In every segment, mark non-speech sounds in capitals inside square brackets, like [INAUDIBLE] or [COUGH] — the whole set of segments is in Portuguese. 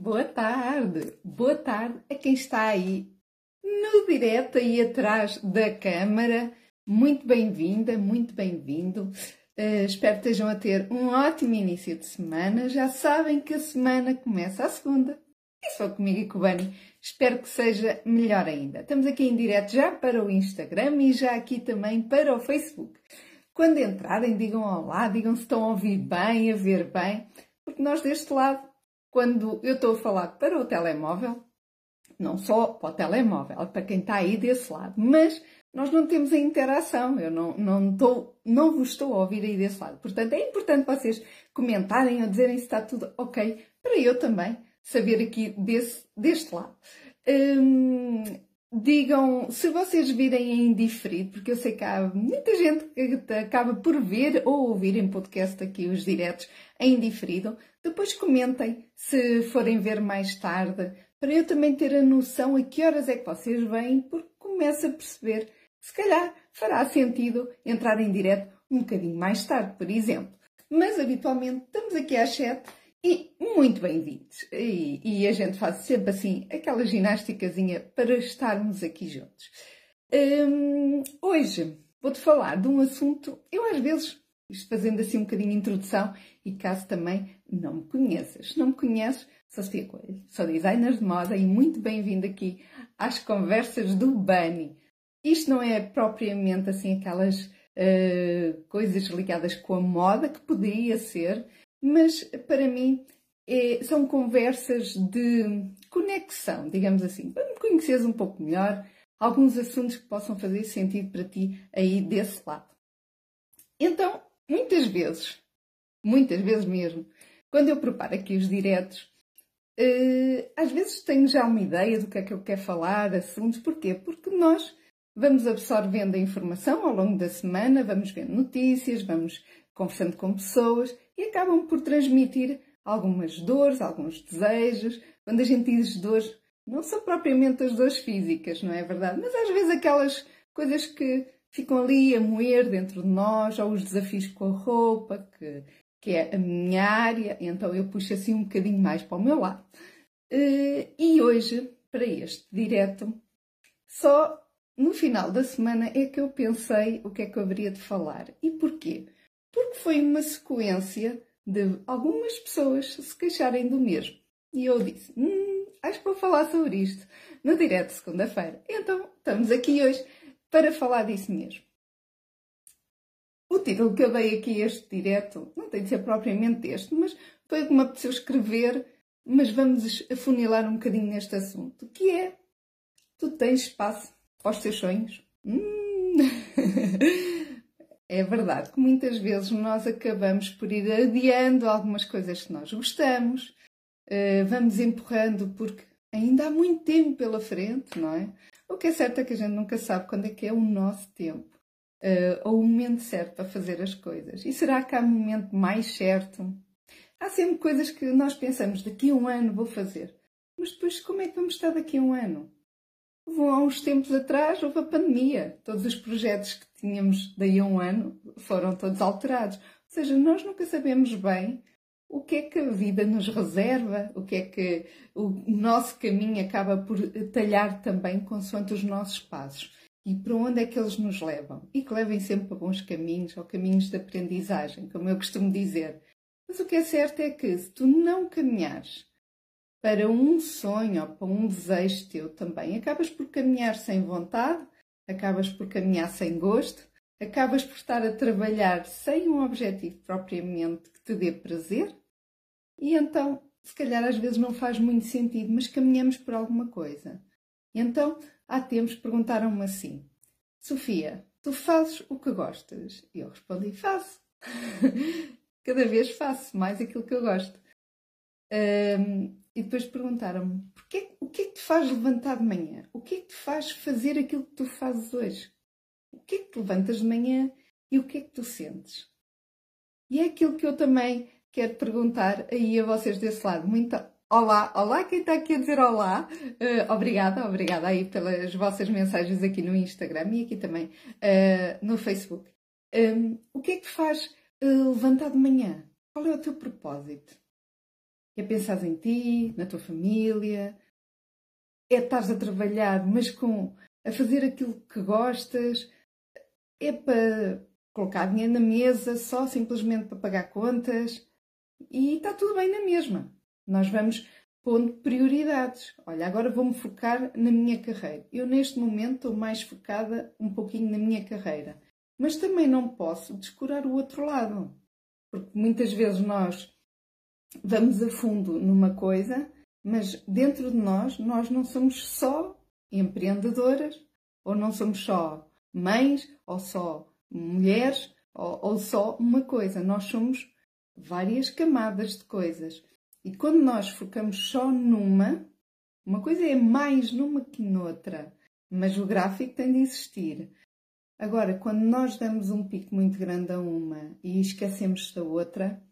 Boa tarde, boa tarde a quem está aí no direto aí atrás da câmara. Muito bem-vinda, muito bem-vindo. Uh, espero que estejam a ter um ótimo início de semana. Já sabem que a semana começa a segunda. E só comigo e com o Bani. Espero que seja melhor ainda. Estamos aqui em direto já para o Instagram e já aqui também para o Facebook. Quando entrarem, digam olá, digam se estão a ouvir bem, a ver bem, porque nós deste lado quando eu estou a falar para o telemóvel, não só para o telemóvel, para quem está aí desse lado, mas nós não temos a interação, eu não, não, estou, não vos estou a ouvir aí desse lado. Portanto, é importante vocês comentarem ou dizerem se está tudo ok, para eu também saber aqui desse, deste lado. Hum, digam se vocês virem em diferido, porque eu sei que há muita gente que acaba por ver ou ouvir em podcast aqui os diretos em diferido. Depois comentem se forem ver mais tarde, para eu também ter a noção a que horas é que vocês vêm, porque começo a perceber que se calhar fará sentido entrar em direto um bocadinho mais tarde, por exemplo. Mas habitualmente estamos aqui às 7 e muito bem-vindos. E, e, a gente faz sempre assim aquela ginásticazinha para estarmos aqui juntos. Hum, hoje vou-te falar de um assunto, eu às vezes, fazendo assim um bocadinho de introdução, e caso também não me conheças. Não me conheces, sou Sofia Coelho, sou designer de moda e muito bem-vindo aqui às conversas do Bunny. Isto não é propriamente assim aquelas uh, coisas ligadas com a moda, que poderia ser, mas para mim é, são conversas de conexão, digamos assim, para me conheceres um pouco melhor, alguns assuntos que possam fazer sentido para ti aí desse lado. Então, muitas vezes, muitas vezes mesmo, quando eu preparo aqui os diretos, uh, às vezes tenho já uma ideia do que é que eu quero falar, assuntos. Porquê? Porque nós vamos absorvendo a informação ao longo da semana, vamos vendo notícias, vamos conversando com pessoas e acabam por transmitir algumas dores, alguns desejos. Quando a gente diz dores, não são propriamente as dores físicas, não é verdade? Mas às vezes aquelas coisas que ficam ali a moer dentro de nós, ou os desafios com a roupa, que que é a minha área, então eu puxo assim um bocadinho mais para o meu lado. Eh, e hoje, para este direto, só no final da semana é que eu pensei o que é que eu haveria de falar. E porquê? Porque foi uma sequência de algumas pessoas se queixarem do mesmo. E eu disse, hum, acho que vou falar sobre isto no direto segunda-feira. Então, estamos aqui hoje para falar disso mesmo. O título que eu dei aqui este direto não tem de ser propriamente este, mas foi o que me apeteceu escrever, mas vamos afunilar um bocadinho neste assunto, que é tu tens espaço para os teus sonhos? Hum. [LAUGHS] é verdade que muitas vezes nós acabamos por ir adiando algumas coisas que nós gostamos, eh, vamos empurrando porque ainda há muito tempo pela frente, não é? O que é certo é que a gente nunca sabe quando é que é o nosso tempo uh, ou o momento certo para fazer as coisas? E será que há um momento mais certo? Há sempre coisas que nós pensamos, daqui a um ano vou fazer. Mas depois, como é que vamos estar daqui a um ano? Há uns tempos atrás houve a pandemia. Todos os projetos que tínhamos daí a um ano foram todos alterados. Ou seja, nós nunca sabemos bem o que é que a vida nos reserva, o que é que o nosso caminho acaba por talhar também consoante os nossos passos e para onde é que eles nos levam. E que levem sempre a bons caminhos ou caminhos de aprendizagem, como eu costumo dizer. Mas o que é certo é que se tu não caminhares para um sonho ou para um desejo teu também, acabas por caminhar sem vontade, acabas por caminhar sem gosto, acabas por estar a trabalhar sem um objetivo propriamente que te dê prazer, e então, se calhar às vezes não faz muito sentido, mas caminhamos por alguma coisa. E então, há tempos perguntaram-me assim: Sofia, tu fazes o que gostas? E eu respondi: faço. [LAUGHS] Cada vez faço mais aquilo que eu gosto. Um, e depois perguntaram-me: o que é que te faz levantar de manhã? O que é que te faz fazer aquilo que tu fazes hoje? O que é que te levantas de manhã e o que é que tu sentes? E é aquilo que eu também quero perguntar aí a vocês desse lado. Muito Olá, olá, quem está aqui a dizer olá? Uh, obrigada, obrigada aí pelas vossas mensagens aqui no Instagram e aqui também uh, no Facebook. Um, o que é que te faz uh, levantar de manhã? Qual é o teu propósito? É pensar em ti, na tua família, é estar a trabalhar, mas com a fazer aquilo que gostas, é para colocar dinheiro na mesa só simplesmente para pagar contas e está tudo bem na mesma. Nós vamos pondo prioridades. Olha, agora vou-me focar na minha carreira. Eu, neste momento, estou mais focada um pouquinho na minha carreira. Mas também não posso descurar o outro lado. Porque muitas vezes nós vamos a fundo numa coisa, mas dentro de nós, nós não somos só empreendedoras, ou não somos só mães, ou só mulheres, ou, ou só uma coisa. Nós somos várias camadas de coisas. E quando nós focamos só numa, uma coisa é mais numa que noutra, mas o gráfico tem de existir. Agora, quando nós damos um pico muito grande a uma e esquecemos da outra,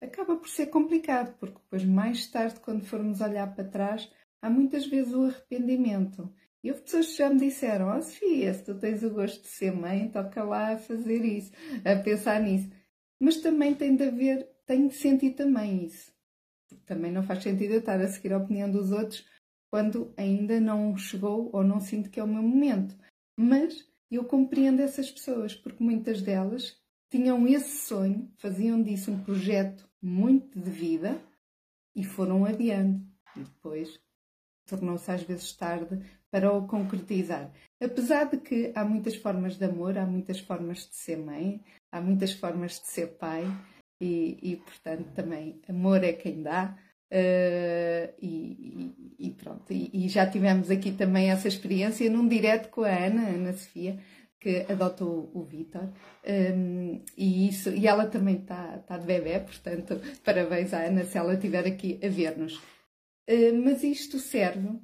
acaba por ser complicado, porque depois, mais tarde, quando formos olhar para trás, há muitas vezes o arrependimento. E houve pessoas que já me disseram: Oh, Sofia, se tu tens o gosto de ser mãe, toca lá a fazer isso, a pensar nisso. Mas também tem de haver, tem de sentir também isso. Também não faz sentido eu estar a seguir a opinião dos outros quando ainda não chegou ou não sinto que é o meu momento. Mas eu compreendo essas pessoas, porque muitas delas tinham esse sonho, faziam disso um projeto muito de vida e foram adiando. E depois tornou-se às vezes tarde para o concretizar. Apesar de que há muitas formas de amor, há muitas formas de ser mãe, há muitas formas de ser pai, e, e portanto também amor é quem dá. Uh, e, e, pronto, e, e, já tivemos aqui também essa experiência num direto com a Ana, Ana Sofia, que adotou o, Vitor, um, e, isso, e ela também está tá de bebê, portanto, parabéns à Ana se ela estiver aqui a ver-nos. Uh, mas isto serve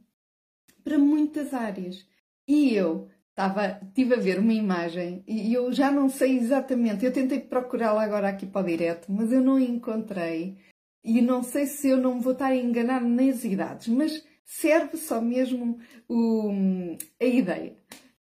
para muitas áreas. E eu Estava, estive a ver uma imagem e eu já não sei exatamente. Eu tentei procurá-la agora aqui para o direto, mas eu não encontrei. E não sei se eu não vou estar a enganar nas idades, mas serve só mesmo o, a ideia.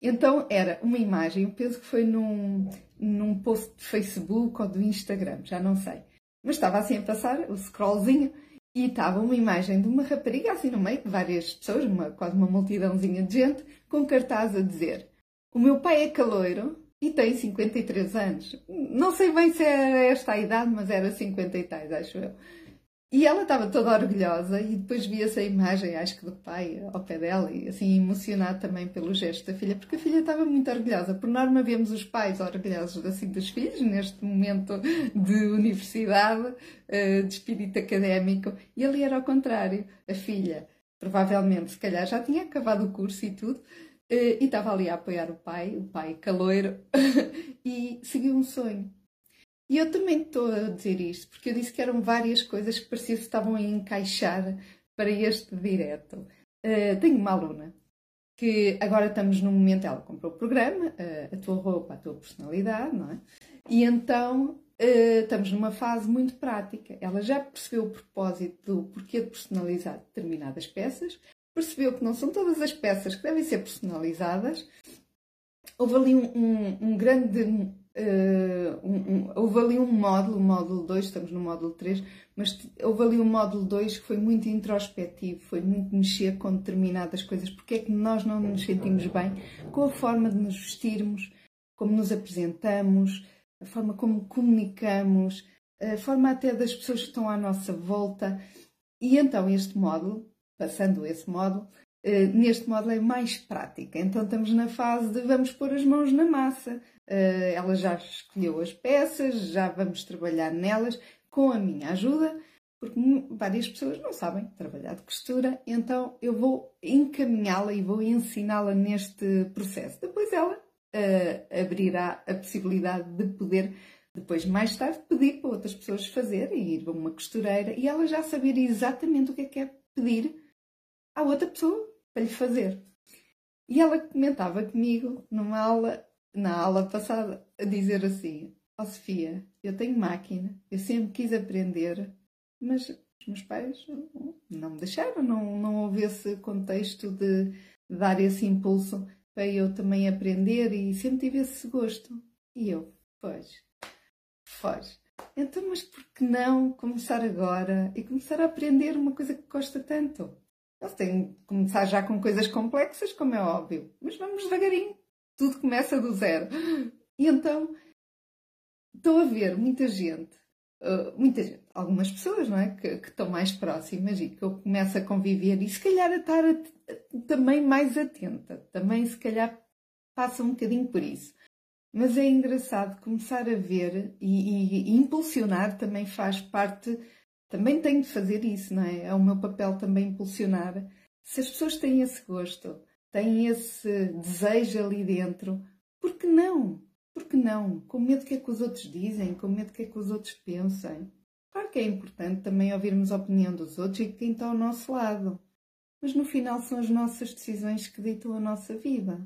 Então era uma imagem, penso que foi num, num post de Facebook ou do Instagram, já não sei. Mas estava assim a passar o scrollzinho e estava uma imagem de uma rapariga assim no meio de várias pessoas, uma, quase uma multidãozinha de gente, com cartaz a dizer: O meu pai é caloiro e tem 53 anos. Não sei bem se era esta a idade, mas era 50 e tais, acho eu. E ela estava toda orgulhosa e depois via-se a imagem, acho que do pai ao pé dela, e assim emocionado também pelo gesto da filha, porque a filha estava muito orgulhosa. Por norma, vemos os pais orgulhosos assim dos filhos, neste momento de universidade, eh, de espírito académico, e ali era ao contrário. A filha, provavelmente, se calhar já tinha acabado o curso e tudo, eh, e estava ali a apoiar o pai, o pai caloiro, [LAUGHS] e seguiu um sonho. E eu também estou a dizer isto, porque eu disse que eram várias coisas que parecia que estavam a encaixar para este direto. Uh, tenho uma aluna que agora estamos num momento, ela comprou o programa, uh, a tua roupa, a tua personalidade, não é? E então uh, estamos numa fase muito prática. Ela já percebeu o propósito do porquê de personalizar determinadas peças, percebeu que não são todas as peças que devem ser personalizadas. Houve ali um, um, um grande Uh, um, um, houve ali um módulo, módulo 2, estamos no módulo 3, mas houve ali um módulo 2 que foi muito introspectivo, foi muito mexer com determinadas coisas. Porque é que nós não nos sentimos bem com a forma de nos vestirmos, como nos apresentamos, a forma como comunicamos, a forma até das pessoas que estão à nossa volta. E então este módulo, passando esse módulo, uh, neste módulo é mais prática. Então estamos na fase de vamos pôr as mãos na massa ela já escolheu as peças, já vamos trabalhar nelas com a minha ajuda, porque várias pessoas não sabem trabalhar de costura, então eu vou encaminhá-la e vou ensiná-la neste processo. Depois ela uh, abrirá a possibilidade de poder, depois mais tarde, pedir para outras pessoas fazer e ir a uma costureira e ela já saber exatamente o que é que é pedir à outra pessoa para lhe fazer. E ela comentava comigo numa aula na aula passada a dizer assim: Ó oh, Sofia, eu tenho máquina, eu sempre quis aprender, mas os meus pais não me deixaram, não, não houve esse contexto de dar esse impulso para eu também aprender e sempre tive esse gosto. E eu, pois, pois. Então, mas por que não começar agora e começar a aprender uma coisa que gosta tanto? Eles têm de começar já com coisas complexas, como é óbvio, mas vamos devagarinho. Tudo começa do zero. E então, estou a ver muita gente, uh, muita gente, algumas pessoas, não é? Que, que, estão mais próximas e que eu começo a conviver e se calhar a estar também mais atenta. Também, se calhar, passa um bocadinho por isso. Mas é engraçado começar a ver e, e, e impulsionar também faz parte também tenho de fazer isso, não é? É o meu papel também impulsionar. Se as pessoas têm esse gosto, têm esse desejo ali dentro, por que não? Por que não? Com medo do que é que os outros dizem, com medo do que é que os outros pensem. Claro que é importante também ouvirmos a opinião dos outros e de quem está ao nosso lado. Mas no final são as nossas decisões que ditam a nossa vida.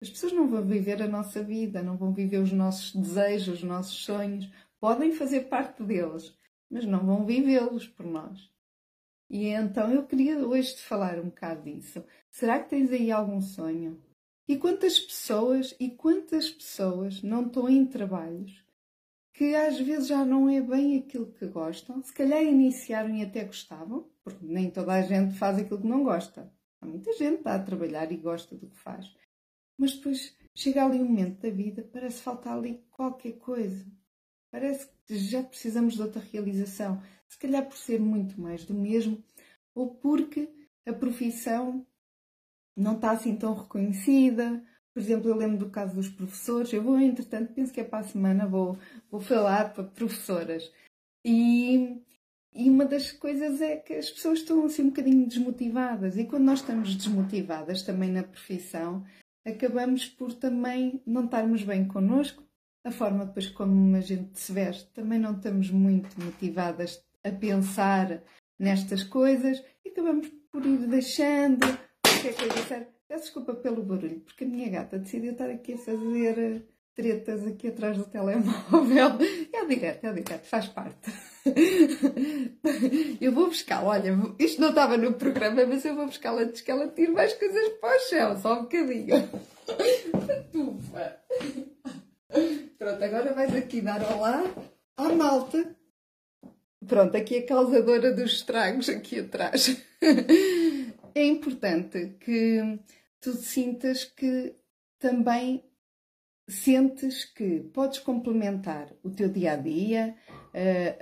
As pessoas não vão viver a nossa vida, não vão viver os nossos desejos, os nossos sonhos. Podem fazer parte deles, mas não vão vivê-los por nós. E então eu queria hoje te falar um bocado disso. Será que tens aí algum sonho? E quantas pessoas e quantas pessoas não estão em trabalhos que às vezes já não é bem aquilo que gostam, se calhar iniciaram e até gostavam, porque nem toda a gente faz aquilo que não gosta. Há muita gente que está a trabalhar e gosta do que faz. Mas depois chega ali um momento da vida, parece faltar ali qualquer coisa. Parece que já precisamos de outra realização. Se calhar por ser muito mais do mesmo, ou porque a profissão não está assim tão reconhecida. Por exemplo, eu lembro do caso dos professores. Eu vou, entretanto, penso que é para a semana, vou, vou falar para professoras. E, e uma das coisas é que as pessoas estão assim um bocadinho desmotivadas. E quando nós estamos desmotivadas também na profissão, acabamos por também não estarmos bem connosco, a forma depois como a gente se veste, também não estamos muito motivadas a pensar nestas coisas e acabamos por ir deixando. Peço desculpa pelo barulho, porque a minha gata decidiu estar aqui a fazer tretas aqui atrás do telemóvel. [LAUGHS] É direto, é direto, faz parte. [LAUGHS] Eu vou buscar, olha, isto não estava no programa, mas eu vou buscar antes que ela tire mais coisas para o chão, só um bocadinho. [LAUGHS] Tufa. Pronto, agora vais aqui dar olá à malta. Pronto, aqui a causadora dos estragos aqui atrás. é importante que tu sintas que também sentes que podes complementar o teu dia a dia,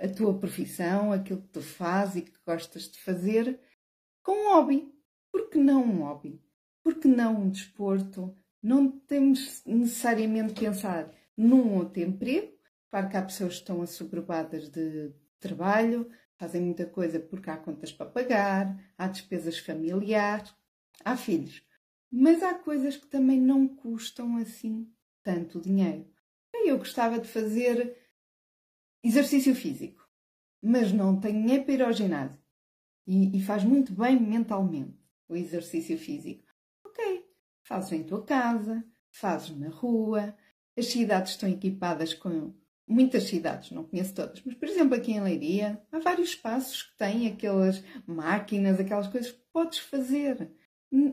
a tua profissão, aquilo que tu fazes e que gostas de fazer, com um hobby. Por que não um hobby? Por que não um desporto? Não temos necessariamente pensar num outro emprego. Claro que há pessoas que estão assoberbadas de trabalho, fazem muita coisa porque há contas para pagar, há despesas familiares, há filhos. Mas há coisas que também não custam assim tanto dinheiro. Eu gostava de fazer exercício físico, mas não tenho nem para ir ao ginásio. E, e faz muito bem mentalmente o exercício físico. Ok, fazes em tua casa, fazes na rua, as cidades estão equipadas com muitas cidades, não conheço todas, mas por exemplo aqui em Leiria há vários espaços que têm aquelas máquinas, aquelas coisas que podes fazer.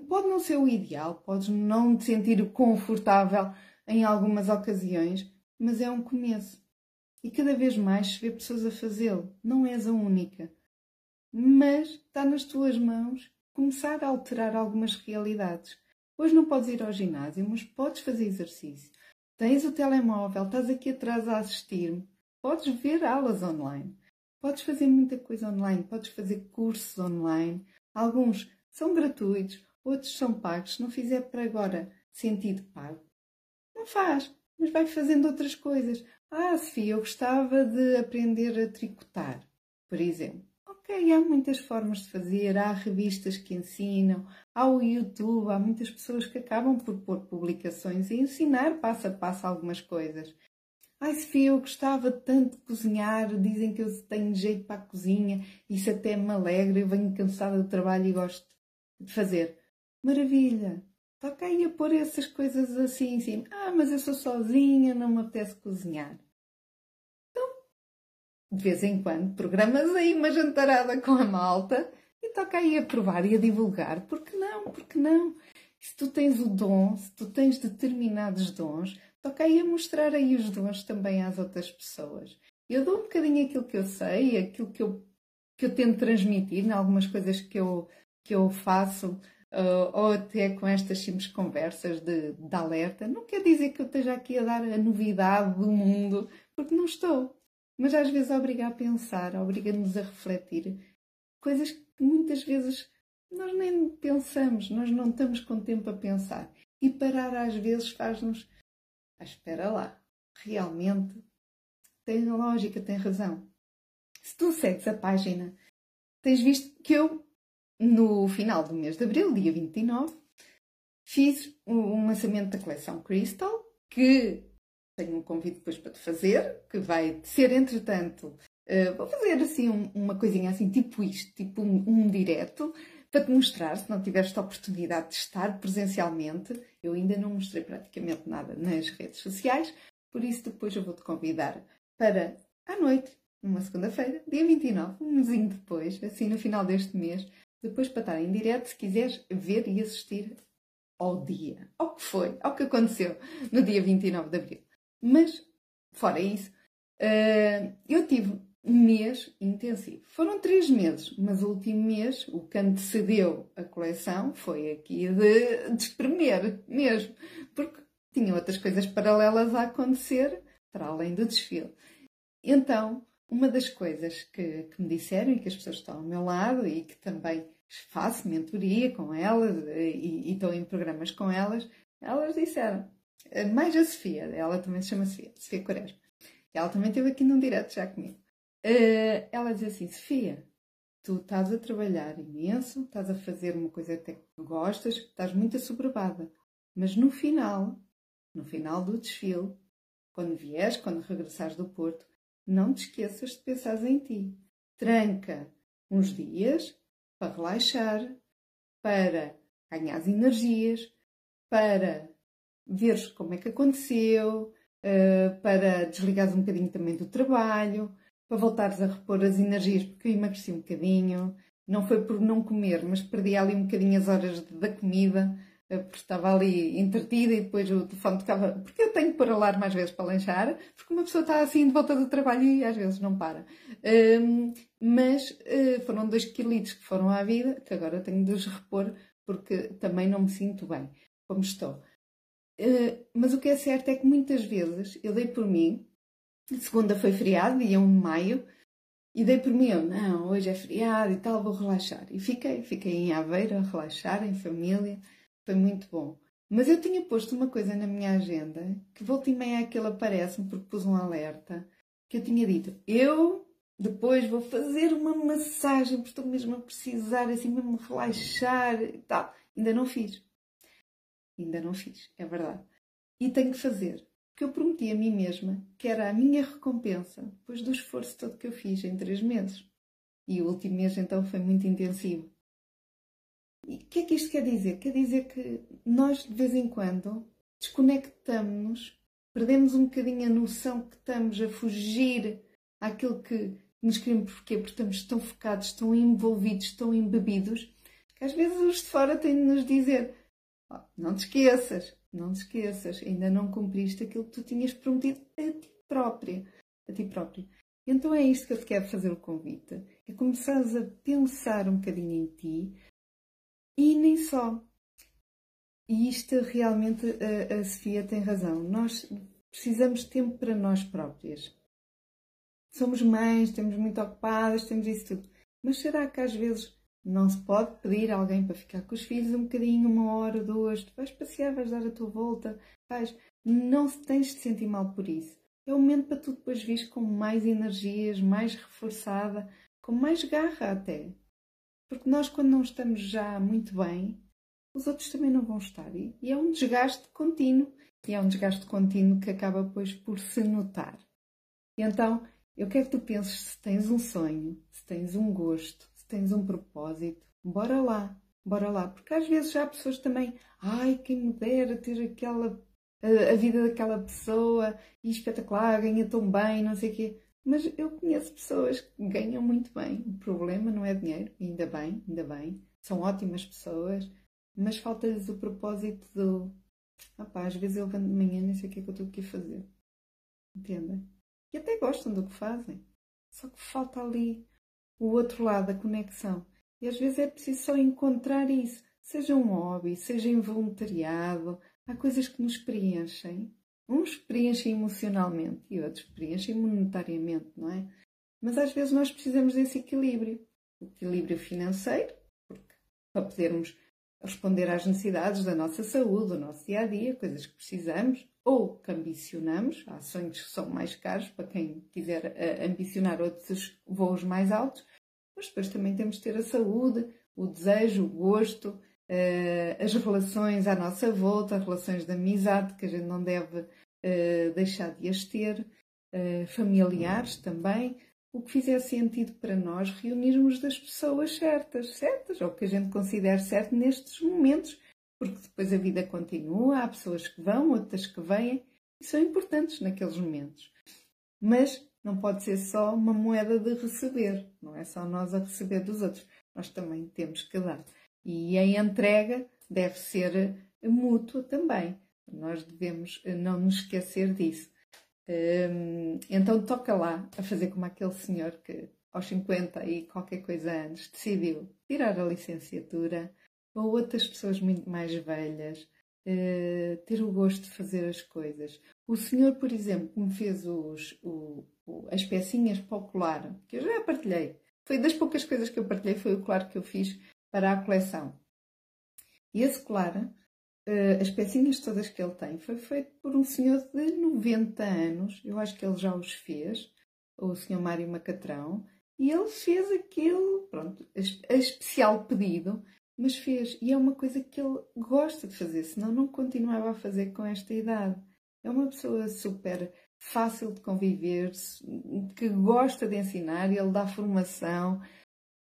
Pode não ser o ideal, podes não te sentir confortável em algumas ocasiões, mas é um começo. E cada vez mais se vê pessoas a fazê-lo. Não és a única. Mas está nas tuas mãos começar a alterar algumas realidades. Hoje não podes ir ao ginásio, mas podes fazer exercício. Tens o telemóvel, estás aqui atrás a assistir-me. Podes ver aulas online. Podes fazer muita coisa online. Podes fazer cursos online. Alguns são gratuitos, outros são pagos. Se não fizer para agora sentido pago, não faz, mas vai fazendo outras coisas. Ah, Sofia, eu gostava de aprender a tricotar, por exemplo. Ok, há muitas formas de fazer, há revistas que ensinam, há o YouTube, há muitas pessoas que acabam por pôr publicações e ensinar passo a passo algumas coisas. Ai, Sofia, eu gostava tanto de cozinhar, dizem que eu tenho jeito para a cozinha, isso até me alegra, eu venho cansada do trabalho e gosto de fazer. Maravilha! Toca aí a pôr essas coisas assim em cima. Ah, mas eu sou sozinha, não me apetece cozinhar de vez em quando, programas aí uma jantarada com a malta e toca aí a provar e a divulgar. Porque não? Porque não? Se tu tens o dom, se tu tens determinados dons, toca aí a mostrar aí os dons também às outras pessoas. Eu dou um bocadinho aquilo que eu sei, aquilo que eu, que eu tento transmitir, em algumas coisas que eu, que eu faço, uh, ou até com estas simples conversas de, de alerta. Não quer dizer que eu esteja aqui a dar a novidade do mundo, porque não estou. Mas às vezes obriga a pensar, obriga-nos a refletir coisas que muitas vezes nós nem pensamos, nós não estamos com tempo a pensar. E parar às vezes faz-nos. Ah, espera lá, realmente tem lógica, tem razão. Se tu segues a página, tens visto que eu, no final do mês de abril, dia 29, fiz um lançamento da coleção Crystal, que tenho um convite depois para te fazer, que vai ser, entretanto, uh, vou fazer assim um, uma coisinha assim, tipo isto, tipo um, um direto, para te mostrar, se não tiveste a oportunidade de estar presencialmente, eu ainda não mostrei praticamente nada nas redes sociais, por isso depois eu vou-te convidar para à noite, numa segunda-feira, dia 29, um mesinho depois, assim no final deste mês, depois para estar em direto, se quiseres ver e assistir ao dia, ao que foi, ao que aconteceu no dia 29 de Abril. Mas, fora isso, uh, eu tive um mês intensivo. Foram três meses, mas o último mês, o que antecedeu a coleção, foi aqui de, de espremer mesmo, porque tinha outras coisas paralelas a acontecer para além do desfile. Então, uma das coisas que, que, me disseram e que as pessoas estão ao meu lado e que também faço mentoria com elas e, e estou em programas com elas, elas disseram, mais a Sofia, ela também se chama Sofia, Sofia Quaresma. Ela também esteve aqui num direto já comigo. Uh, ela diz assim: Sofia, tu estás a trabalhar imenso, estás a fazer uma coisa até que gostas, estás muito assoberbada, mas no final, no final do desfile, quando vieres, quando regressares do Porto, não te esqueças de pensar em ti. Tranca uns dias para relaxar, para ganhar energias, para veres como é que aconteceu, uh, para desligares um bocadinho também do trabalho, para voltares a repor as energias, porque eu emagreci um bocadinho. Não foi por não comer, mas perdi ali um bocadinho as horas da comida, eh, porque estava ali entretida e depois o telefone tocava. Porque eu tenho que pôr alarme às vezes para lanchar, porque uma pessoa está assim de volta do trabalho e às vezes não para. Um, mas uh, foram dois quilitos que foram à vida, que agora tenho de os repor, porque também não me sinto bem como estou. Uh, mas o que é certo é que muitas vezes eu dei por mim Segunda foi feriado, dia 1 de maio, e dei por mim, eu, não, hoje é feriado e tal, vou relaxar. E fiquei, fiquei em Aveiro a relaxar, em família, foi muito bom. Mas eu tinha posto uma coisa na minha agenda, que volta e meia aquele aparece-me porque pus um alerta, que eu tinha dito, eu depois vou fazer uma massagem, porque estou mesmo a precisar, assim mesmo relaxar e tal. Ainda não fiz. Ainda não fiz, é verdade. E tenho que fazer que eu prometi a mim mesma que era a minha recompensa depois do esforço todo que eu fiz em três meses. E o último mês então foi muito intensivo. E o que é que isto quer dizer? Quer dizer que nós de vez em quando desconectamos-nos, perdemos um bocadinho a noção que estamos a fugir àquilo que nos queremos? Porque estamos tão focados, tão envolvidos, tão embebidos, que às vezes os de fora têm de nos dizer: não te esqueças, não te esqueças, ainda não cumpriste aquilo que tu tinhas prometido a ti própria. A ti própria. Então é isto que eu te quero fazer o convite. É começares a pensar um bocadinho em ti e nem só. E isto realmente a, a Sofia tem razão. Nós precisamos de tempo para nós próprias. Somos mães, estamos muito ocupadas, temos isso tudo. Mas será que às vezes não se pode pedir a alguém para ficar com os filhos um bocadinho, uma hora, duas, tu vais passear, vais dar a tua volta, vais. Não tens de sentir mal por isso. É o momento para tu depois vires com mais energias, mais reforçada, com mais garra até. Porque nós, quando não estamos já muito bem, os outros também não vão estar. E é um desgaste contínuo. E é um desgaste contínuo que acaba depois por se notar. E então, eu quero que tu penses se tens um sonho, se tens um gosto, tens um propósito, bora lá, bora lá. Porque às vezes já há pessoas também, ai, quem me dera ter aquela, a, a vida daquela pessoa, e espetacular, ganha tão bem, não sei o quê. Mas eu conheço pessoas que ganham muito bem. O problema não é dinheiro, ainda bem, ainda bem. São ótimas pessoas, mas falta-lhes o propósito do. Opá, às vezes eu levanto de manhã e nem sei o que é que eu estou aqui a fazer. Entendem? e até gostam do que fazem. Só que falta ali o outro lado, a conexão. E às vezes é preciso só encontrar isso, seja um hobby, seja em voluntariado. Há coisas que nos preenchem. Uns preenchem emocionalmente e outros preenchem monetariamente, não é? Mas às vezes nós precisamos desse equilíbrio. Equilíbrio financeiro, porque para podermos responder às necessidades da nossa saúde, do nosso dia a dia, coisas que precisamos ou que ambicionamos. Há sonhos que são mais caros para quem quiser uh, ambicionar outros voos mais altos, mas depois também temos de ter a saúde, o desejo, o gosto, uh, as relações à nossa volta, as relações de amizade que a gente não deve uh, deixar de as ter, familiares também o que fizer sentido para nós reunirmos das pessoas certas, certas, ou que a gente considere certo nestes momentos, porque depois a vida continua, há pessoas que vão, outras que vêm, e são importantes naqueles momentos. Mas não pode ser só uma moeda de receber, não é só nós a receber dos outros, nós também temos que dar. E a entrega deve ser mútua também. Nós devemos não nos esquecer disso. Um, então toca lá a fazer como aquele senhor que aos 50 e qualquer coisa antes decidiu tirar a licenciatura, ou outras pessoas muito mais velhas, uh, ter o gosto de fazer as coisas. O senhor, por exemplo, que me fez os, o, as pecinhas para o colar, que eu já partilhei, foi das poucas coisas que eu partilhei, foi o colar que eu fiz para a coleção. E esse colar Uh, as pecinhas todas que ele tem foi feito por um senhor de 90 anos, eu acho que ele já os fez, o senhor Mário Macatrão, e ele fez aquilo, pronto, especial pedido, mas fez, e é uma coisa que ele gosta de fazer, senão não continuava a fazer com esta idade. É uma pessoa super fácil de conviver, que gosta de ensinar, ele dá formação,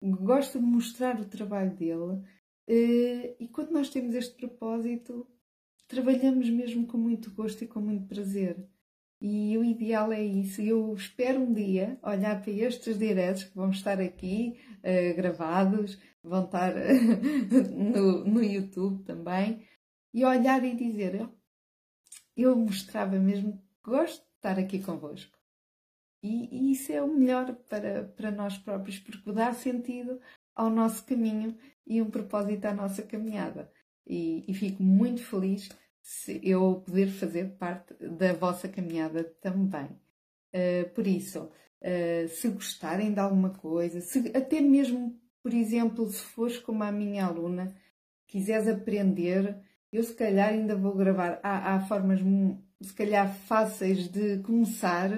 gosta de mostrar o trabalho dele eh, e quando nós temos este propósito, trabalhamos mesmo com muito gosto e com muito prazer. E o ideal é isso. Eu espero um dia olhar para estes diretos que vão estar aqui uh, gravados, vão estar [LAUGHS] no, no YouTube também, e olhar e dizer: eu mostrava mesmo que gosto de estar aqui convosco. E, e isso é o melhor para, para nós próprios, porque dá sentido ao nosso caminho e um propósito à nossa caminhada. E, e fico muito feliz se eu poder fazer parte da vossa caminhada também. Uh, por isso, uh, se gostarem de alguma coisa, se, até mesmo, por exemplo, se fores como a minha aluna, quiseres aprender, eu se calhar ainda vou gravar. Há, há formas, se calhar, fáceis de começar.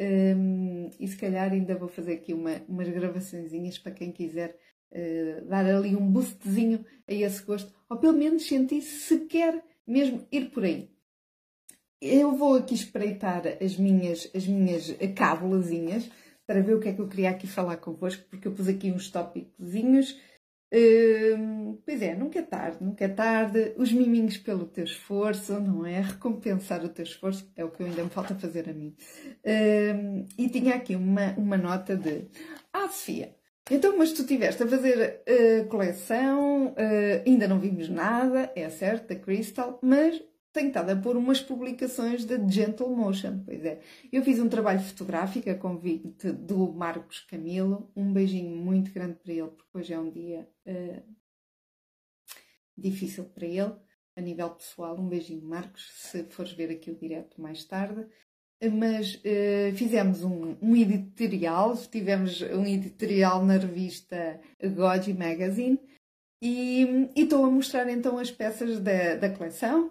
Um, e se calhar ainda vou fazer aqui uma, umas gravaçõezinhas para quem quiser uh, dar ali um boostzinho a esse gosto, ou pelo menos sentir se quer mesmo ir por aí. Eu vou aqui espreitar as minhas, as minhas cábulazinhas para ver o que é que eu queria aqui falar convosco, porque eu pus aqui uns tópicozinhos. Uh, pois é, nunca é tarde, nunca é tarde. Os miminhos pelo teu esforço, não é? Recompensar o teu esforço, é o que ainda me falta fazer a mim. Uh, e tinha aqui uma, uma nota de: Ah, Sofia, então, mas tu estiveste a fazer uh, coleção, uh, ainda não vimos nada, é certo, da Crystal, mas tenho estado a pôr umas publicações da Gentle Motion. Pois é, eu fiz um trabalho fotográfico a convite do Marcos Camilo. Um beijinho muito grande para ele, porque hoje é um dia uh, difícil para ele, a nível pessoal. Um beijinho, Marcos, se fores ver aqui o direto mais tarde mas uh, fizemos um, um, editorial, tivemos um editorial na revista Goji Magazine e estou a mostrar então as peças da, da coleção, uh,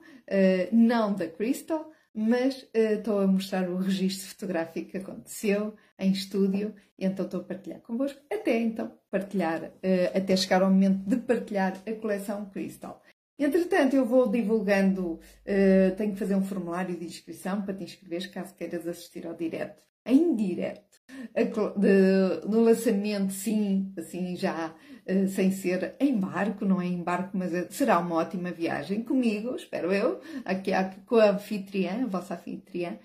não da Crystal, mas uh, estou a mostrar o registro fotográfico que aconteceu em estúdio e então estou a partilhar convosco, até então partilhar, até chegar ao momento de partilhar a coleção Crystal. Entretanto, eu vou divulgando, uh, tenho que fazer um formulário de inscrição para te inscreveres caso queiras assistir ao direto, em direto, no lançamento, sim, assim já uh, sem ser em barco, não é em barco, mas é, será uma ótima viagem comigo, espero eu, aqui, aqui com a anfitriã, a vossa anfitriã,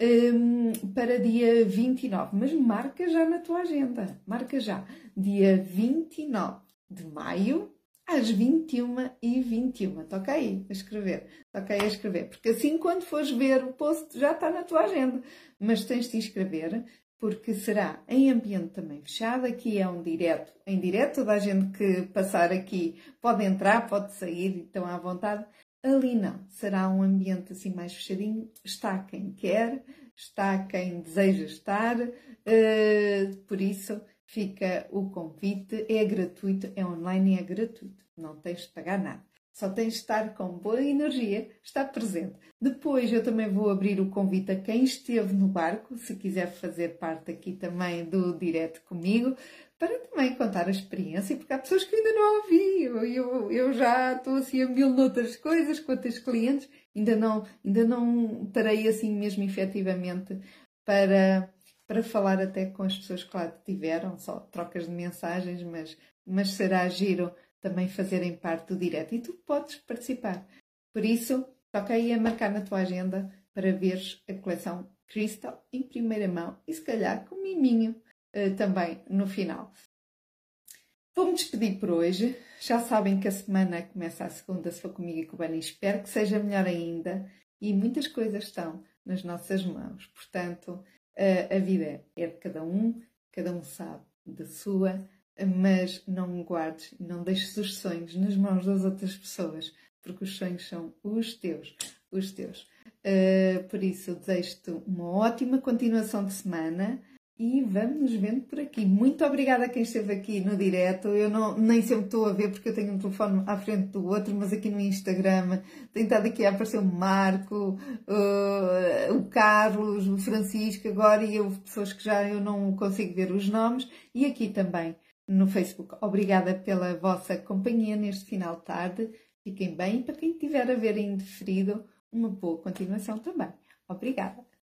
um, para dia 29. Mas marca já na tua agenda, marca já, dia 29 de maio, às 21 e 21. Toca aí a escrever. Toca aí a escrever. Porque assim, quando fores ver o post, já está na tua agenda. Mas tens de inscrever, porque será em ambiente também fechado. Aqui é um direto, em direto. Toda a gente que passar aqui pode entrar, pode sair, estão à vontade. Ali não. Será um ambiente assim mais fechadinho. Está quem quer, está quem deseja estar. Uh, por isso fica o convite, é gratuito, é online e é gratuito, não tens de pagar nada. Só tens de estar com boa energia, estar presente. Depois eu também vou abrir o convite a quem esteve no barco, se quiser fazer parte aqui também do direto comigo, para também contar a experiência, porque há pessoas que ainda não ouvi. Eu, eu, já estou assim a mil noutras coisas, quantos clientes, ainda não, ainda não estarei assim mesmo efetivamente para para falar até com as pessoas que lá tiveram, só trocas de mensagens, mas, mas será giro também fazerem parte do direto e tu podes participar. Por isso, toca aí a marcar na tua agenda para veres a coleção Crystal em primeira mão e se calhar com miminho uh, também no final. Vou-me despedir por hoje. Já sabem que a semana começa a segunda, se for comigo e com o Bani. Espero que seja melhor ainda. E muitas coisas estão nas nossas mãos. Portanto, a vida é de cada um, cada um sabe da sua, mas não guardes, não deixes os sonhos nas mãos das outras pessoas, porque os sonhos são os teus, os teus. Uh, por isso, desejo-te uma ótima continuação de semana e vamos nos vendo por aqui. Muito obrigada a quem esteve aqui no direto. Eu não, nem sempre estou a ver porque eu tenho um telefone à frente do outro, mas aqui no Instagram tem estado aqui a aparecer o Marco, uh, o Carlos, o Francisco agora e eu, pessoas que já eu não consigo ver os nomes. E aqui também no Facebook. Obrigada pela vossa companhia neste final de tarde. Fiquem bem para quem estiver a ver em deferido, uma boa continuação também. Obrigada.